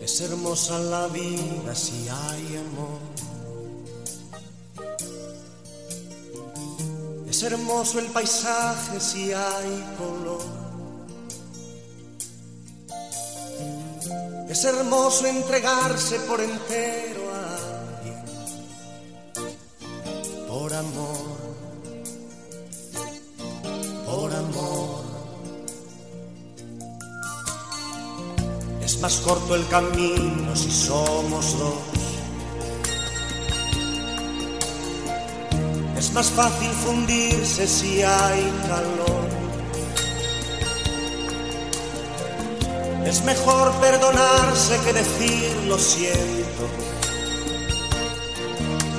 Es hermosa la vida si hay amor. Es hermoso el paisaje si hay color. Es hermoso entregarse por entero a alguien, por amor, por amor. Es más corto el camino si somos dos. Es más fácil fundirse si hay calor. Es mejor perdonarse que decir lo siento.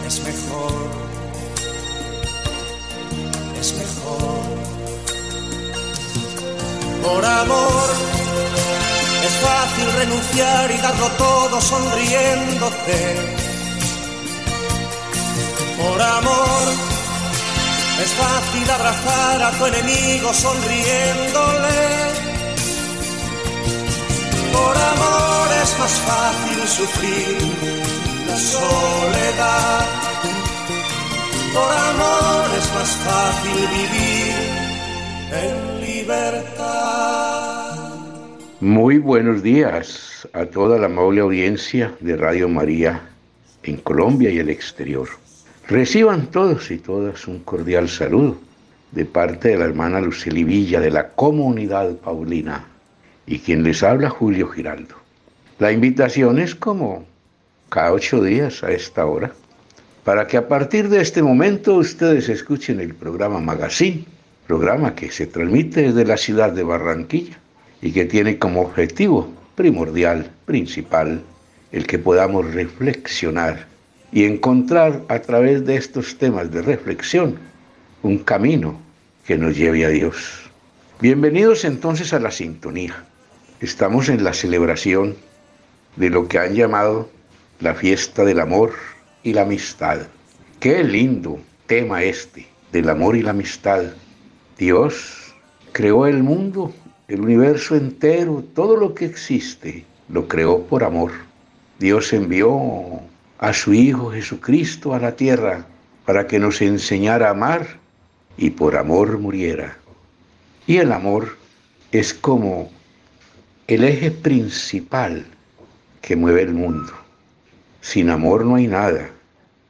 Es mejor. Es mejor. Por amor. Es fácil renunciar y darlo todo sonriéndote. Por amor, es fácil abrazar a tu enemigo sonriéndole. Por amor es más fácil sufrir la soledad. Por amor es más fácil vivir en libertad. Muy buenos días a toda la amable audiencia de Radio María en Colombia y el exterior. Reciban todos y todas un cordial saludo de parte de la hermana Luceli Villa de la comunidad Paulina y quien les habla Julio Giraldo. La invitación es como cada ocho días a esta hora para que a partir de este momento ustedes escuchen el programa Magazine, programa que se transmite desde la ciudad de Barranquilla y que tiene como objetivo primordial, principal, el que podamos reflexionar y encontrar a través de estos temas de reflexión un camino que nos lleve a Dios. Bienvenidos entonces a la sintonía. Estamos en la celebración de lo que han llamado la fiesta del amor y la amistad. Qué lindo tema este del amor y la amistad. Dios creó el mundo, el universo entero, todo lo que existe, lo creó por amor. Dios envió a su Hijo Jesucristo a la tierra para que nos enseñara a amar y por amor muriera. Y el amor es como el eje principal que mueve el mundo. Sin amor no hay nada.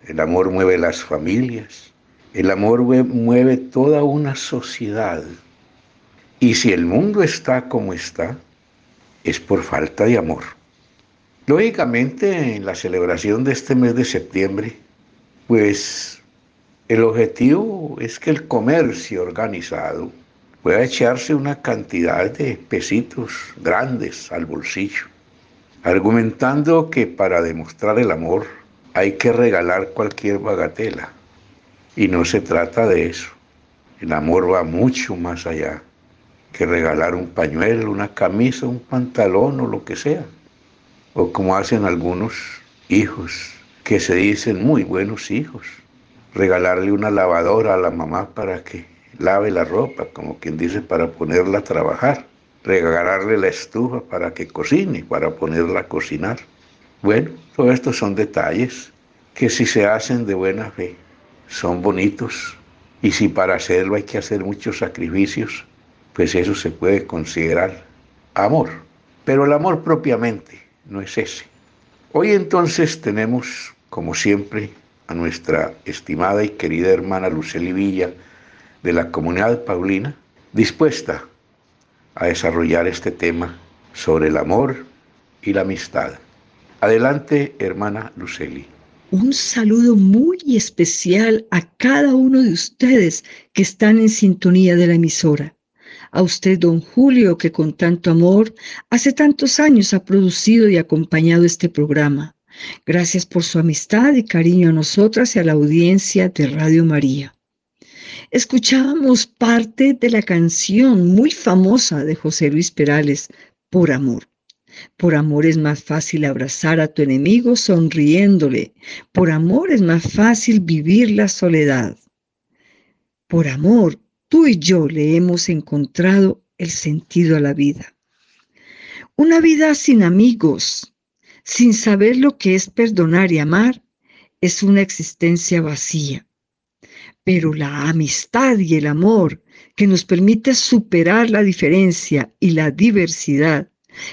El amor mueve las familias, el amor mueve toda una sociedad. Y si el mundo está como está, es por falta de amor. Lógicamente, en la celebración de este mes de septiembre, pues el objetivo es que el comercio organizado pueda echarse una cantidad de pesitos grandes al bolsillo, argumentando que para demostrar el amor hay que regalar cualquier bagatela. Y no se trata de eso. El amor va mucho más allá que regalar un pañuelo, una camisa, un pantalón o lo que sea o como hacen algunos hijos que se dicen muy buenos hijos, regalarle una lavadora a la mamá para que lave la ropa, como quien dice, para ponerla a trabajar, regalarle la estufa para que cocine, para ponerla a cocinar. Bueno, todos estos son detalles que si se hacen de buena fe, son bonitos, y si para hacerlo hay que hacer muchos sacrificios, pues eso se puede considerar amor. Pero el amor propiamente no es ese. Hoy entonces tenemos, como siempre, a nuestra estimada y querida hermana Luceli Villa de la comunidad Paulina, dispuesta a desarrollar este tema sobre el amor y la amistad. Adelante, hermana Luceli. Un saludo muy especial a cada uno de ustedes que están en sintonía de la emisora a usted, don Julio, que con tanto amor hace tantos años ha producido y acompañado este programa. Gracias por su amistad y cariño a nosotras y a la audiencia de Radio María. Escuchábamos parte de la canción muy famosa de José Luis Perales, Por Amor. Por amor es más fácil abrazar a tu enemigo sonriéndole. Por amor es más fácil vivir la soledad. Por amor, tú y yo le hemos encontrado el sentido a la vida. Una vida sin amigos, sin saber lo que es perdonar y amar, es una existencia vacía. Pero la amistad y el amor que nos permite superar la diferencia y la diversidad,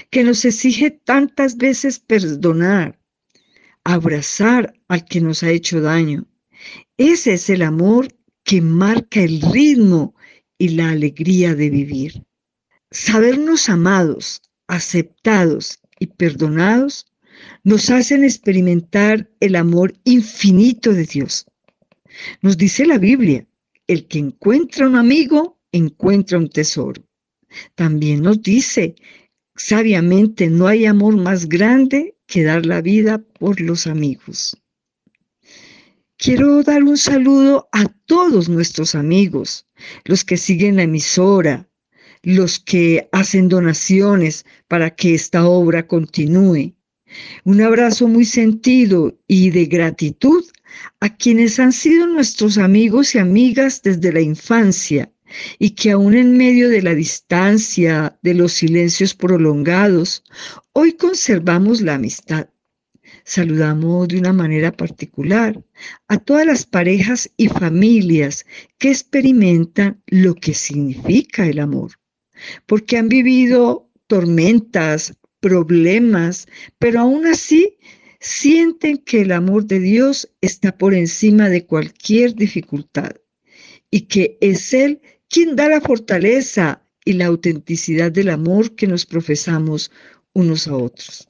que nos exige tantas veces perdonar, abrazar al que nos ha hecho daño. Ese es el amor que marca el ritmo y la alegría de vivir. Sabernos amados, aceptados y perdonados nos hacen experimentar el amor infinito de Dios. Nos dice la Biblia, el que encuentra un amigo, encuentra un tesoro. También nos dice, sabiamente, no hay amor más grande que dar la vida por los amigos. Quiero dar un saludo a todos nuestros amigos, los que siguen la emisora, los que hacen donaciones para que esta obra continúe. Un abrazo muy sentido y de gratitud a quienes han sido nuestros amigos y amigas desde la infancia y que aún en medio de la distancia, de los silencios prolongados, hoy conservamos la amistad. Saludamos de una manera particular a todas las parejas y familias que experimentan lo que significa el amor porque han vivido tormentas, problemas, pero aún así sienten que el amor de Dios está por encima de cualquier dificultad y que es Él quien da la fortaleza y la autenticidad del amor que nos profesamos unos a otros.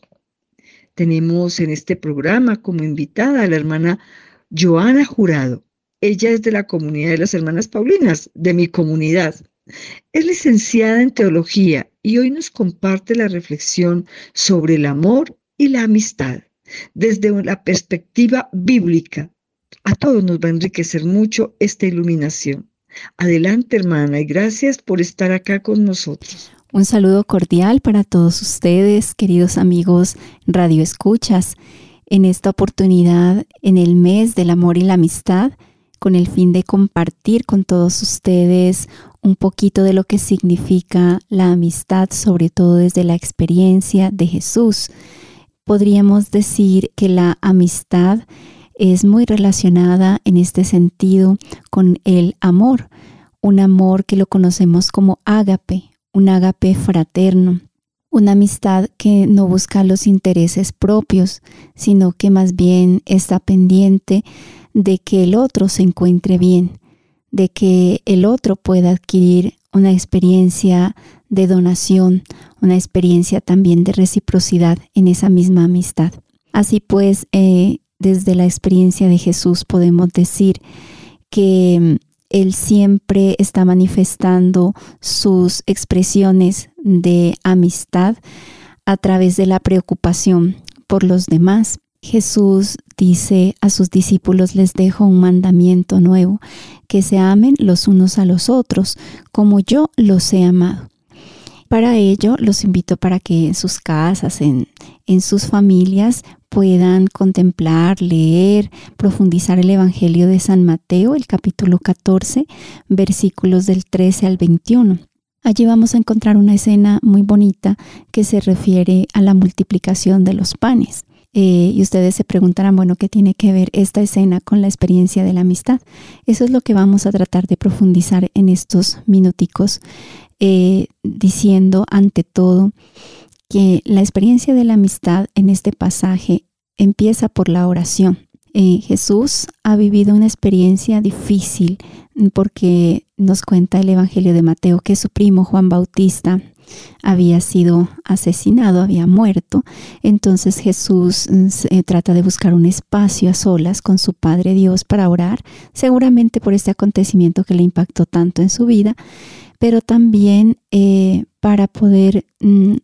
Tenemos en este programa como invitada a la hermana Joana Jurado. Ella es de la comunidad de las hermanas Paulinas, de mi comunidad. Es licenciada en teología y hoy nos comparte la reflexión sobre el amor y la amistad desde la perspectiva bíblica. A todos nos va a enriquecer mucho esta iluminación. Adelante, hermana, y gracias por estar acá con nosotros. Un saludo cordial para todos ustedes, queridos amigos Radio Escuchas. En esta oportunidad, en el mes del amor y la amistad, con el fin de compartir con todos ustedes un poquito de lo que significa la amistad, sobre todo desde la experiencia de Jesús. Podríamos decir que la amistad es muy relacionada en este sentido con el amor, un amor que lo conocemos como ágape, un ágape fraterno, una amistad que no busca los intereses propios, sino que más bien está pendiente de que el otro se encuentre bien, de que el otro pueda adquirir una experiencia de donación, una experiencia también de reciprocidad en esa misma amistad. Así pues, eh, desde la experiencia de Jesús podemos decir que mm, Él siempre está manifestando sus expresiones de amistad a través de la preocupación por los demás, Jesús dice a sus discípulos, les dejo un mandamiento nuevo, que se amen los unos a los otros, como yo los he amado. Para ello, los invito para que en sus casas, en, en sus familias, puedan contemplar, leer, profundizar el Evangelio de San Mateo, el capítulo 14, versículos del 13 al 21. Allí vamos a encontrar una escena muy bonita que se refiere a la multiplicación de los panes. Eh, y ustedes se preguntarán, bueno, ¿qué tiene que ver esta escena con la experiencia de la amistad? Eso es lo que vamos a tratar de profundizar en estos minuticos, eh, diciendo ante todo que la experiencia de la amistad en este pasaje empieza por la oración. Eh, Jesús ha vivido una experiencia difícil porque nos cuenta el Evangelio de Mateo que su primo Juan Bautista había sido asesinado, había muerto. Entonces Jesús mm, trata de buscar un espacio a solas con su Padre Dios para orar, seguramente por este acontecimiento que le impactó tanto en su vida, pero también eh, para poder mm,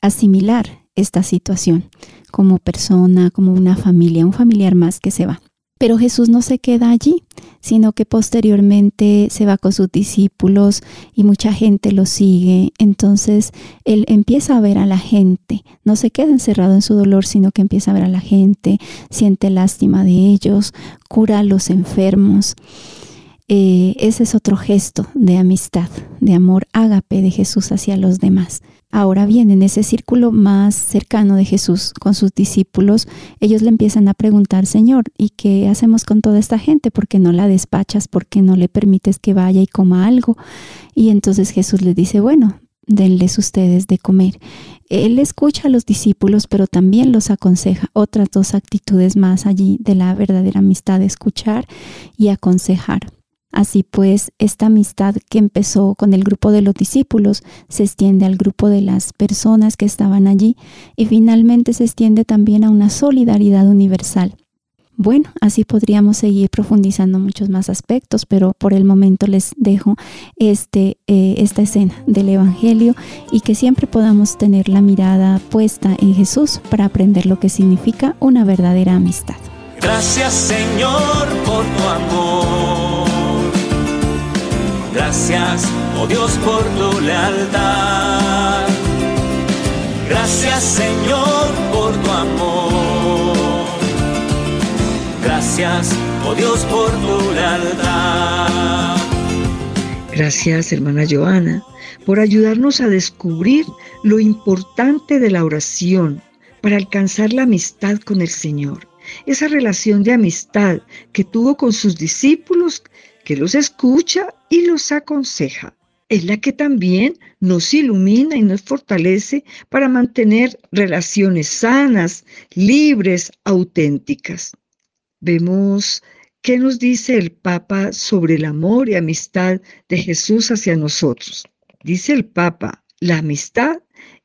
asimilar esta situación como persona, como una familia, un familiar más que se va. Pero Jesús no se queda allí, sino que posteriormente se va con sus discípulos y mucha gente lo sigue. Entonces él empieza a ver a la gente, no se queda encerrado en su dolor, sino que empieza a ver a la gente, siente lástima de ellos, cura a los enfermos. Eh, ese es otro gesto de amistad, de amor ágape de Jesús hacia los demás. Ahora bien, en ese círculo más cercano de Jesús con sus discípulos, ellos le empiezan a preguntar, Señor, ¿y qué hacemos con toda esta gente? ¿Por qué no la despachas? ¿Por qué no le permites que vaya y coma algo? Y entonces Jesús les dice, bueno, denles ustedes de comer. Él escucha a los discípulos, pero también los aconseja. Otras dos actitudes más allí de la verdadera amistad, escuchar y aconsejar. Así pues, esta amistad que empezó con el grupo de los discípulos se extiende al grupo de las personas que estaban allí y finalmente se extiende también a una solidaridad universal. Bueno, así podríamos seguir profundizando muchos más aspectos, pero por el momento les dejo este, eh, esta escena del Evangelio y que siempre podamos tener la mirada puesta en Jesús para aprender lo que significa una verdadera amistad. Gracias Señor por tu amor. Gracias, oh Dios, por tu lealtad. Gracias Señor por tu amor. Gracias, oh Dios, por tu lealtad. Gracias, hermana Joana, por ayudarnos a descubrir lo importante de la oración para alcanzar la amistad con el Señor. Esa relación de amistad que tuvo con sus discípulos los escucha y los aconseja. Es la que también nos ilumina y nos fortalece para mantener relaciones sanas, libres, auténticas. Vemos qué nos dice el Papa sobre el amor y amistad de Jesús hacia nosotros. Dice el Papa, la amistad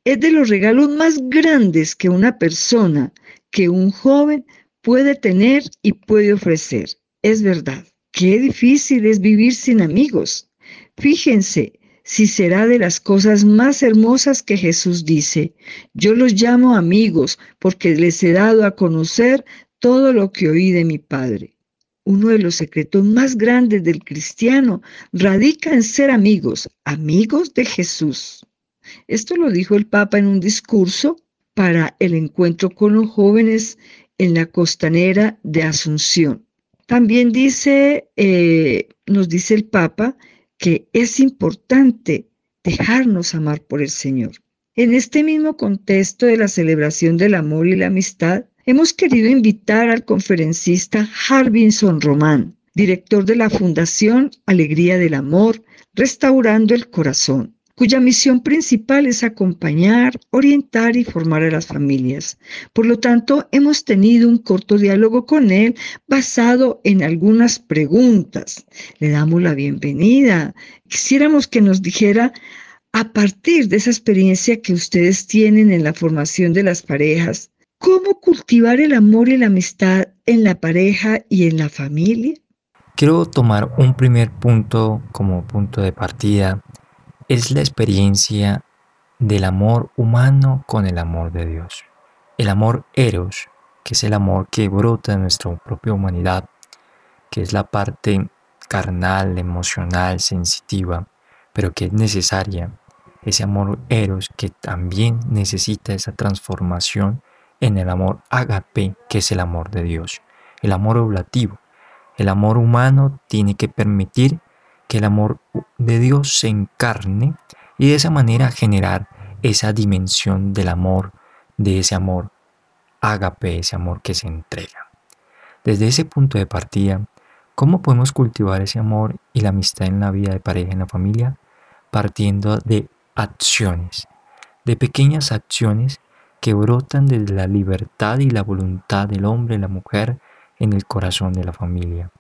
es de los regalos más grandes que una persona, que un joven puede tener y puede ofrecer. Es verdad. Qué difícil es vivir sin amigos. Fíjense si será de las cosas más hermosas que Jesús dice. Yo los llamo amigos porque les he dado a conocer todo lo que oí de mi Padre. Uno de los secretos más grandes del cristiano radica en ser amigos, amigos de Jesús. Esto lo dijo el Papa en un discurso para el encuentro con los jóvenes en la costanera de Asunción. También dice, eh, nos dice el Papa, que es importante dejarnos amar por el Señor. En este mismo contexto de la celebración del amor y la amistad, hemos querido invitar al conferencista Harbinson Román, director de la Fundación Alegría del Amor, Restaurando el Corazón, cuya misión principal es acompañar, orientar y formar a las familias. Por lo tanto, hemos tenido un corto diálogo con él basado en algunas preguntas. Le damos la bienvenida. Quisiéramos que nos dijera, a partir de esa experiencia que ustedes tienen en la formación de las parejas, ¿cómo cultivar el amor y la amistad en la pareja y en la familia? Quiero tomar un primer punto como punto de partida es la experiencia del amor humano con el amor de Dios. El amor eros, que es el amor que brota en nuestra propia humanidad, que es la parte carnal, emocional, sensitiva, pero que es necesaria. Ese amor eros que también necesita esa transformación en el amor agape, que es el amor de Dios. El amor oblativo. El amor humano tiene que permitir que el amor de Dios se encarne y de esa manera generar esa dimensión del amor, de ese amor ágape, ese amor que se entrega. Desde ese punto de partida, ¿cómo podemos cultivar ese amor y la amistad en la vida de pareja, en la familia? Partiendo de acciones, de pequeñas acciones que brotan desde la libertad y la voluntad del hombre y la mujer en el corazón de la familia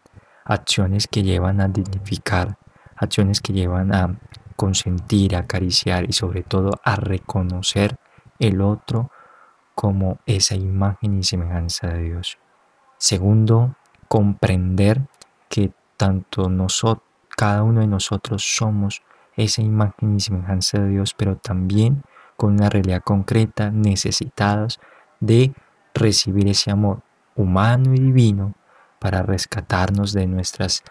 acciones que llevan a dignificar, acciones que llevan a consentir, a acariciar y sobre todo a reconocer el otro como esa imagen y semejanza de Dios. Segundo, comprender que tanto nosotros, cada uno de nosotros somos esa imagen y semejanza de Dios, pero también con una realidad concreta necesitados de recibir ese amor humano y divino para rescatarnos de nuestros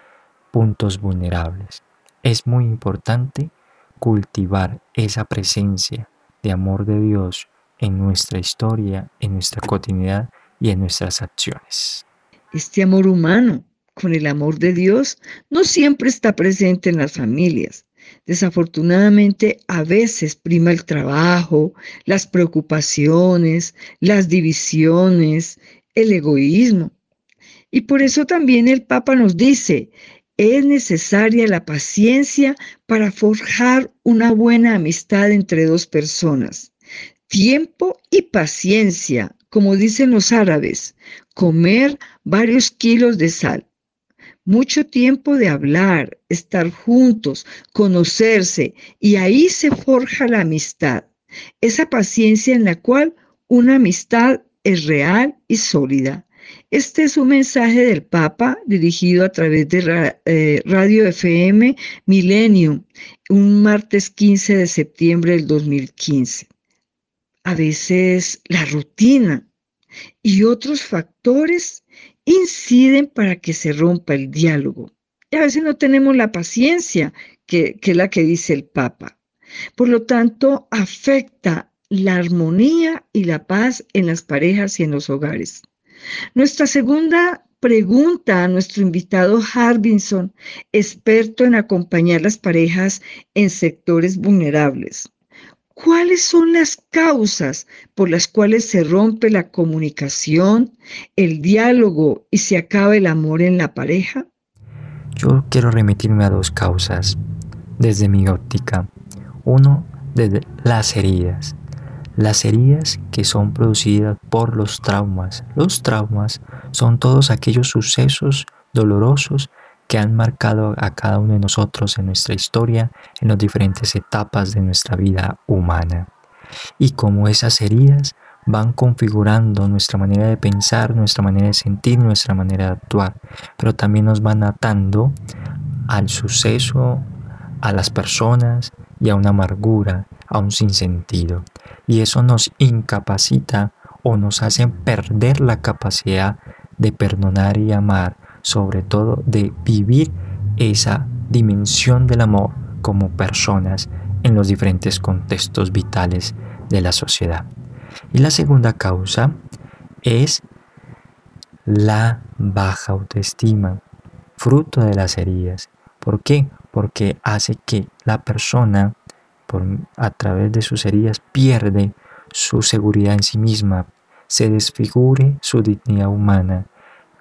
puntos vulnerables. Es muy importante cultivar esa presencia de amor de Dios en nuestra historia, en nuestra cotidianidad y en nuestras acciones. Este amor humano con el amor de Dios no siempre está presente en las familias. Desafortunadamente, a veces prima el trabajo, las preocupaciones, las divisiones, el egoísmo. Y por eso también el Papa nos dice, es necesaria la paciencia para forjar una buena amistad entre dos personas. Tiempo y paciencia, como dicen los árabes, comer varios kilos de sal mucho tiempo de hablar, estar juntos, conocerse, y ahí se forja la amistad, esa paciencia en la cual una amistad es real y sólida. Este es un mensaje del Papa dirigido a través de eh, Radio FM Millennium, un martes 15 de septiembre del 2015. A veces la rutina y otros factores inciden para que se rompa el diálogo. Y a veces no tenemos la paciencia que, que es la que dice el Papa. Por lo tanto, afecta la armonía y la paz en las parejas y en los hogares. Nuestra segunda pregunta a nuestro invitado Harbinson, experto en acompañar las parejas en sectores vulnerables. ¿Cuáles son las causas por las cuales se rompe la comunicación, el diálogo y se acaba el amor en la pareja? Yo quiero remitirme a dos causas desde mi óptica. Uno, desde las heridas. Las heridas que son producidas por los traumas. Los traumas son todos aquellos sucesos dolorosos que han marcado a cada uno de nosotros en nuestra historia, en las diferentes etapas de nuestra vida humana. Y como esas heridas van configurando nuestra manera de pensar, nuestra manera de sentir, nuestra manera de actuar, pero también nos van atando al suceso, a las personas y a una amargura, a un sinsentido. Y eso nos incapacita o nos hace perder la capacidad de perdonar y amar sobre todo de vivir esa dimensión del amor como personas en los diferentes contextos vitales de la sociedad. Y la segunda causa es la baja autoestima, fruto de las heridas. ¿Por qué? Porque hace que la persona, a través de sus heridas, pierde su seguridad en sí misma, se desfigure su dignidad humana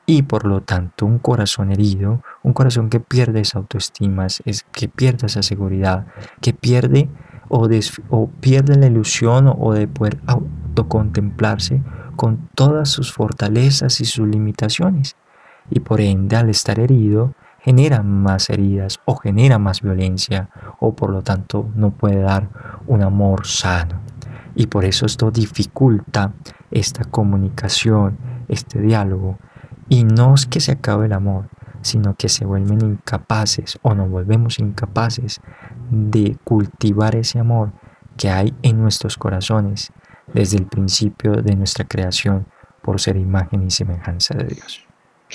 y por lo tanto un corazón herido, un corazón que pierde esa autoestima, es que pierde esa seguridad, que pierde o, o pierde la ilusión o de poder autocontemplarse con todas sus fortalezas y sus limitaciones. Y por ende al estar herido genera más heridas o genera más violencia o por lo tanto no puede dar un amor sano. Y por eso esto dificulta esta comunicación, este diálogo y no es que se acabe el amor, sino que se vuelven incapaces o nos volvemos incapaces de cultivar ese amor que hay en nuestros corazones desde el principio de nuestra creación por ser imagen y semejanza de Dios.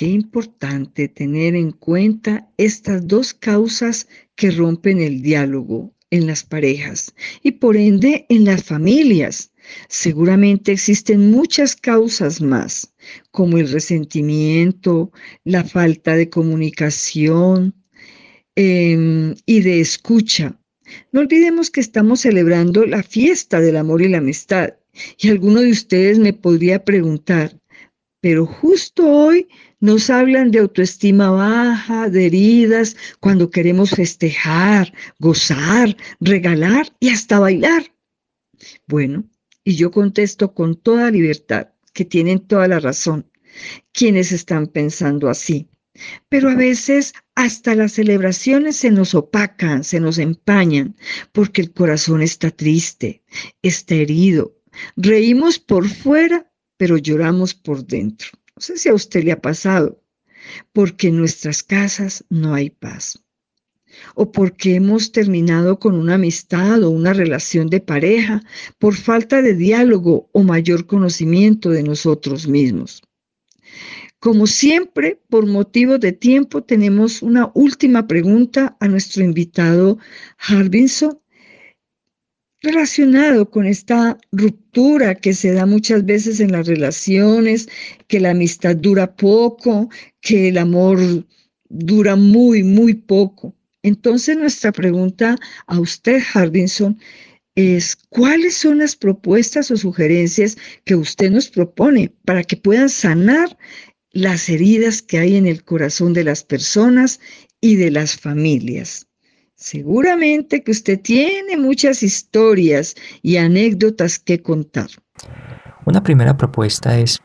Qué importante tener en cuenta estas dos causas que rompen el diálogo en las parejas y por ende en las familias Seguramente existen muchas causas más, como el resentimiento, la falta de comunicación em, y de escucha. No olvidemos que estamos celebrando la fiesta del amor y la amistad. Y alguno de ustedes me podría preguntar, pero justo hoy nos hablan de autoestima baja, de heridas, cuando queremos festejar, gozar, regalar y hasta bailar. Bueno, y yo contesto con toda libertad que tienen toda la razón quienes están pensando así. Pero a veces hasta las celebraciones se nos opacan, se nos empañan, porque el corazón está triste, está herido. Reímos por fuera, pero lloramos por dentro. Sé si a usted le ha pasado, porque en nuestras casas no hay paz o porque hemos terminado con una amistad o una relación de pareja por falta de diálogo o mayor conocimiento de nosotros mismos. Como siempre, por motivos de tiempo, tenemos una última pregunta a nuestro invitado Harbinson relacionado con esta ruptura que se da muchas veces en las relaciones, que la amistad dura poco, que el amor dura muy, muy poco. Entonces nuestra pregunta a usted, Hardinson, es cuáles son las propuestas o sugerencias que usted nos propone para que puedan sanar las heridas que hay en el corazón de las personas y de las familias. Seguramente que usted tiene muchas historias y anécdotas que contar. Una primera propuesta es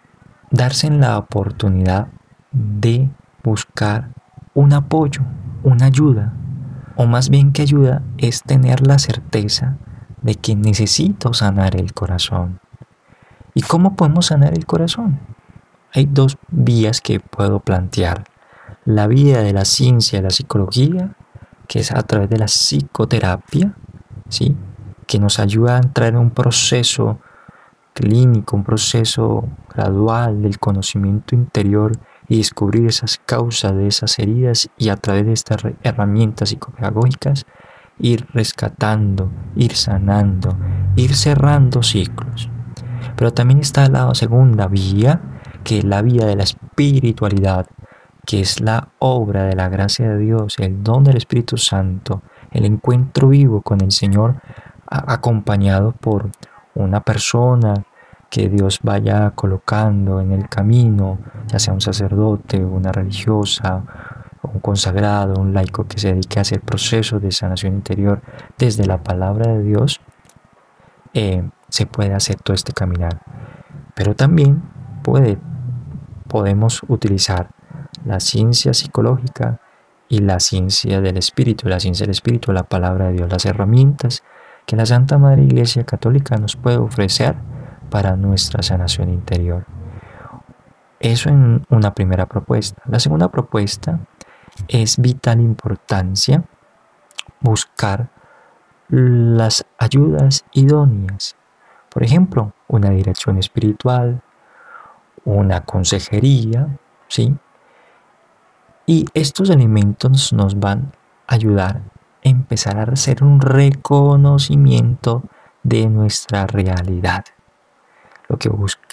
darse la oportunidad de buscar un apoyo, una ayuda, o más bien que ayuda es tener la certeza de que necesito sanar el corazón. ¿Y cómo podemos sanar el corazón? Hay dos vías que puedo plantear. La vía de la ciencia la psicología que es a través de la psicoterapia, ¿sí? que nos ayuda a entrar en un proceso clínico, un proceso gradual del conocimiento interior y descubrir esas causas de esas heridas y a través de estas herramientas psicopedagógicas ir rescatando, ir sanando, ir cerrando ciclos. Pero también está la segunda vía, que es la vía de la espiritualidad, que es la obra de la gracia de Dios, el don del Espíritu Santo, el encuentro vivo con el Señor acompañado por una persona que Dios vaya colocando en el camino, ya sea un sacerdote, una religiosa, un consagrado, un laico que se dedique a hacer procesos de sanación interior desde la palabra de Dios, eh, se puede hacer todo este caminar. Pero también puede, podemos utilizar la ciencia psicológica y la ciencia del espíritu, la ciencia del espíritu, la palabra de Dios, las herramientas que la Santa Madre Iglesia Católica nos puede ofrecer para nuestra sanación interior. Eso en una primera propuesta. La segunda propuesta es vital importancia buscar las ayudas idóneas. Por ejemplo, una dirección espiritual, una consejería, ¿sí? Y estos elementos nos van a ayudar a empezar a hacer un reconocimiento de nuestra realidad. Lo que,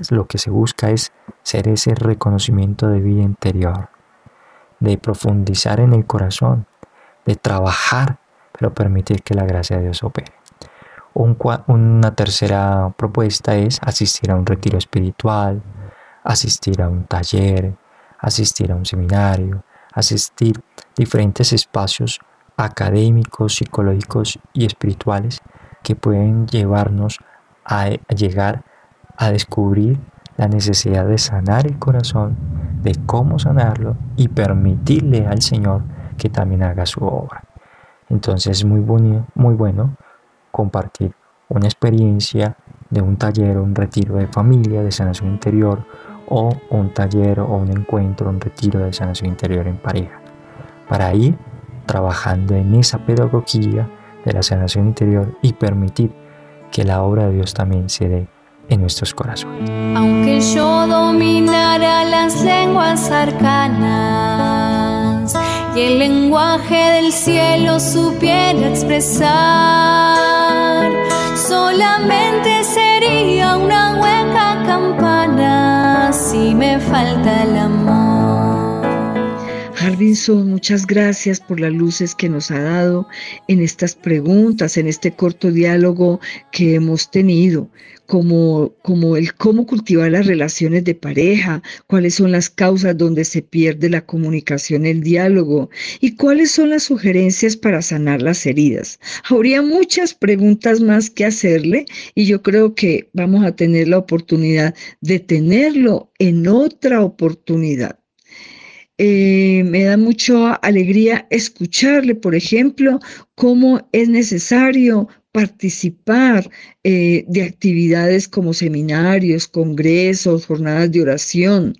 lo que se busca es ser ese reconocimiento de vida interior, de profundizar en el corazón, de trabajar, pero permitir que la gracia de Dios opere. una tercera propuesta es asistir a un retiro espiritual, asistir a un taller, asistir a un seminario, asistir diferentes espacios académicos, psicológicos y espirituales que pueden llevarnos a llegar a descubrir la necesidad de sanar el corazón, de cómo sanarlo y permitirle al Señor que también haga su obra. Entonces es muy, muy bueno compartir una experiencia de un taller un retiro de familia, de sanación interior o un taller o un encuentro, un retiro de sanación interior en pareja, para ir trabajando en esa pedagogía de la sanación interior y permitir que la obra de Dios también se dé en nuestros corazones. Aunque yo dominara las lenguas arcanas y el lenguaje del cielo supiera expresar, solamente sería una hueca campana si me falta el amor. Muchas gracias por las luces que nos ha dado en estas preguntas, en este corto diálogo que hemos tenido como, como el cómo cultivar las relaciones de pareja, cuáles son las causas donde se pierde la comunicación, el diálogo y cuáles son las sugerencias para sanar las heridas. Habría muchas preguntas más que hacerle y yo creo que vamos a tener la oportunidad de tenerlo en otra oportunidad. Eh, me da mucha alegría escucharle, por ejemplo, cómo es necesario participar eh, de actividades como seminarios, congresos, jornadas de oración.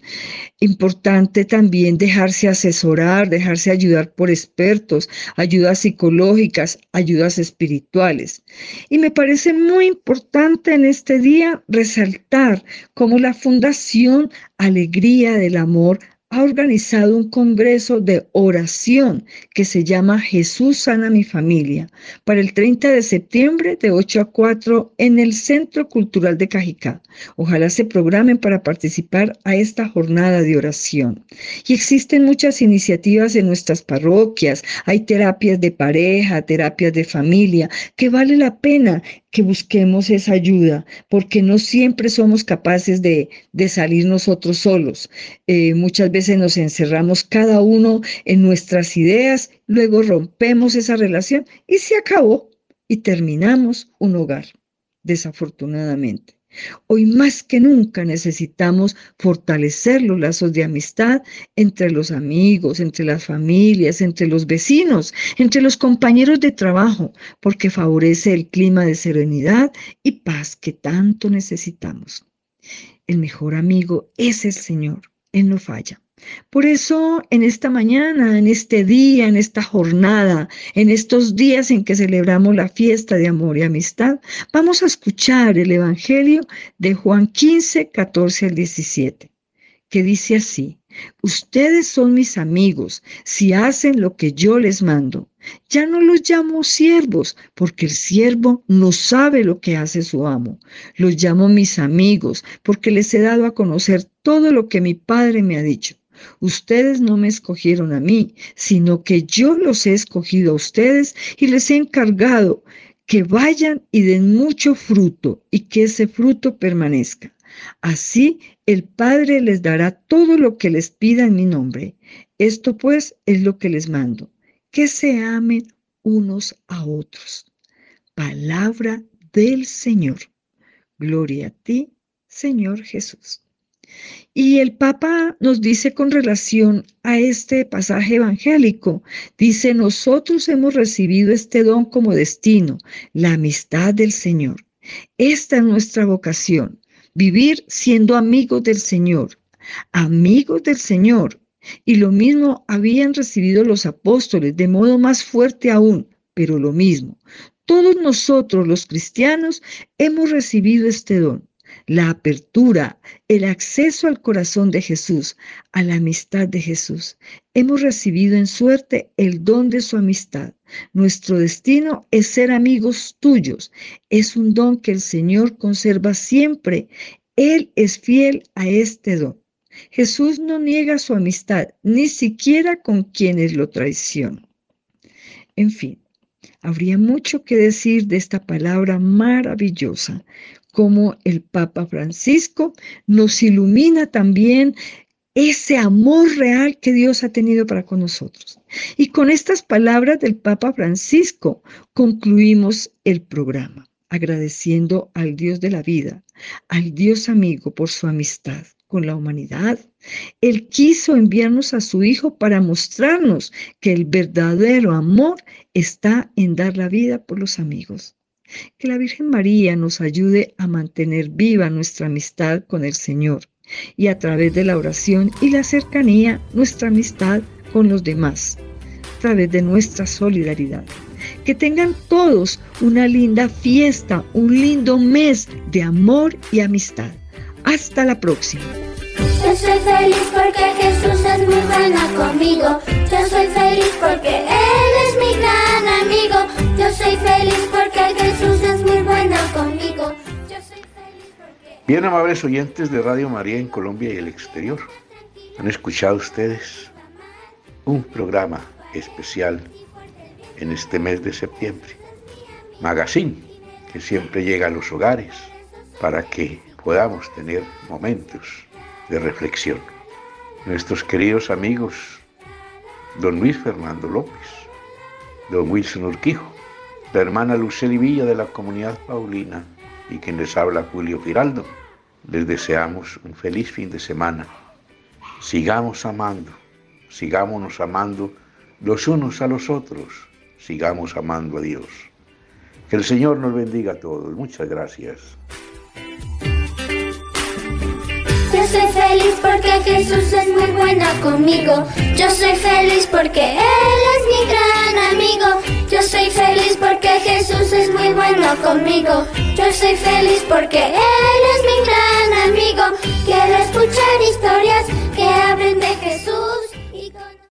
Importante también dejarse asesorar, dejarse ayudar por expertos, ayudas psicológicas, ayudas espirituales. Y me parece muy importante en este día resaltar cómo la Fundación Alegría del Amor ha organizado un congreso de oración que se llama Jesús sana mi familia para el 30 de septiembre de 8 a 4 en el Centro Cultural de Cajicá. Ojalá se programen para participar a esta jornada de oración. Y existen muchas iniciativas en nuestras parroquias. Hay terapias de pareja, terapias de familia, que vale la pena que busquemos esa ayuda, porque no siempre somos capaces de, salir nosotros solos. Eh, muchas veces nos encerramos cada uno en nuestras ideas, luego rompemos esa relación y se acabó y terminamos un hogar, desafortunadamente. Hoy más que nunca necesitamos fortalecer los lazos de amistad entre los amigos, entre las familias, entre los vecinos, entre los compañeros de trabajo, porque favorece el clima de serenidad y paz que tanto necesitamos. El mejor amigo es el Señor, Él no falla. Por eso en esta mañana, en este día, en esta jornada, en estos días en que celebramos la fiesta de amor y amistad, vamos a escuchar el Evangelio de Juan 15, 14 al 17, que dice así, ustedes son mis amigos si hacen lo que yo les mando. Ya no los llamo siervos, porque el siervo no sabe lo que hace su amo. Los llamo mis amigos, porque les he dado a conocer todo lo que mi Padre me ha dicho. Ustedes no me escogieron a mí, sino que yo los he escogido a ustedes y les he encargado que vayan y den mucho fruto y que ese fruto permanezca. Así el Padre les dará todo lo que les pida en mi nombre. Esto pues es lo que les mando, que se amen unos a otros. Palabra del Señor. Gloria a ti, Señor Jesús. Y el Papa nos dice con relación a este pasaje evangélico, dice, nosotros hemos recibido este don como destino, la amistad del Señor. Esta es nuestra vocación, vivir siendo amigos del Señor, amigos del Señor. Y lo mismo habían recibido los apóstoles, de modo más fuerte aún, pero lo mismo. Todos nosotros los cristianos hemos recibido este don la apertura, el acceso al corazón de Jesús, a la amistad de Jesús. Hemos recibido en suerte el don de su amistad. Nuestro destino es ser amigos tuyos. Es un don que el Señor conserva siempre. Él es fiel a este don. Jesús no niega su amistad, ni siquiera con quienes lo traicionan. En fin, habría mucho que decir de esta palabra maravillosa, como el Papa Francisco nos ilumina también ese amor real que Dios ha tenido para con nosotros. Y con estas palabras del Papa Francisco concluimos el programa, agradeciendo al Dios de la vida, al Dios amigo por su amistad con la humanidad. Él quiso enviarnos a su Hijo para mostrarnos que el verdadero amor está en dar la vida por los amigos. Que la Virgen María nos ayude a mantener viva nuestra amistad con el Señor y a través de la oración y la cercanía nuestra amistad con los demás, a través de nuestra solidaridad. Que tengan todos una linda fiesta, un lindo mes de amor y amistad. Hasta la próxima. Yo soy feliz porque Jesús es muy bueno conmigo. Yo soy feliz porque Él es mi gran amigo. Yo soy feliz porque Jesús es muy bueno conmigo. Yo soy feliz porque... Bien, amables oyentes de Radio María en Colombia y el exterior. ¿Han escuchado ustedes un programa especial en este mes de septiembre? Magazine, que siempre llega a los hogares para que podamos tener momentos de reflexión. Nuestros queridos amigos, don Luis Fernando López, don Wilson Urquijo, la hermana Luceli Villa de la comunidad Paulina y quien les habla Julio Giraldo, les deseamos un feliz fin de semana. Sigamos amando, sigámonos amando los unos a los otros, sigamos amando a Dios. Que el Señor nos bendiga a todos. Muchas gracias. Soy feliz porque Jesús es muy bueno conmigo. Yo soy feliz porque Él es mi gran amigo. Yo soy feliz porque Jesús es muy bueno conmigo. Yo soy feliz porque Él es mi gran amigo. Quiero escuchar historias que hablen de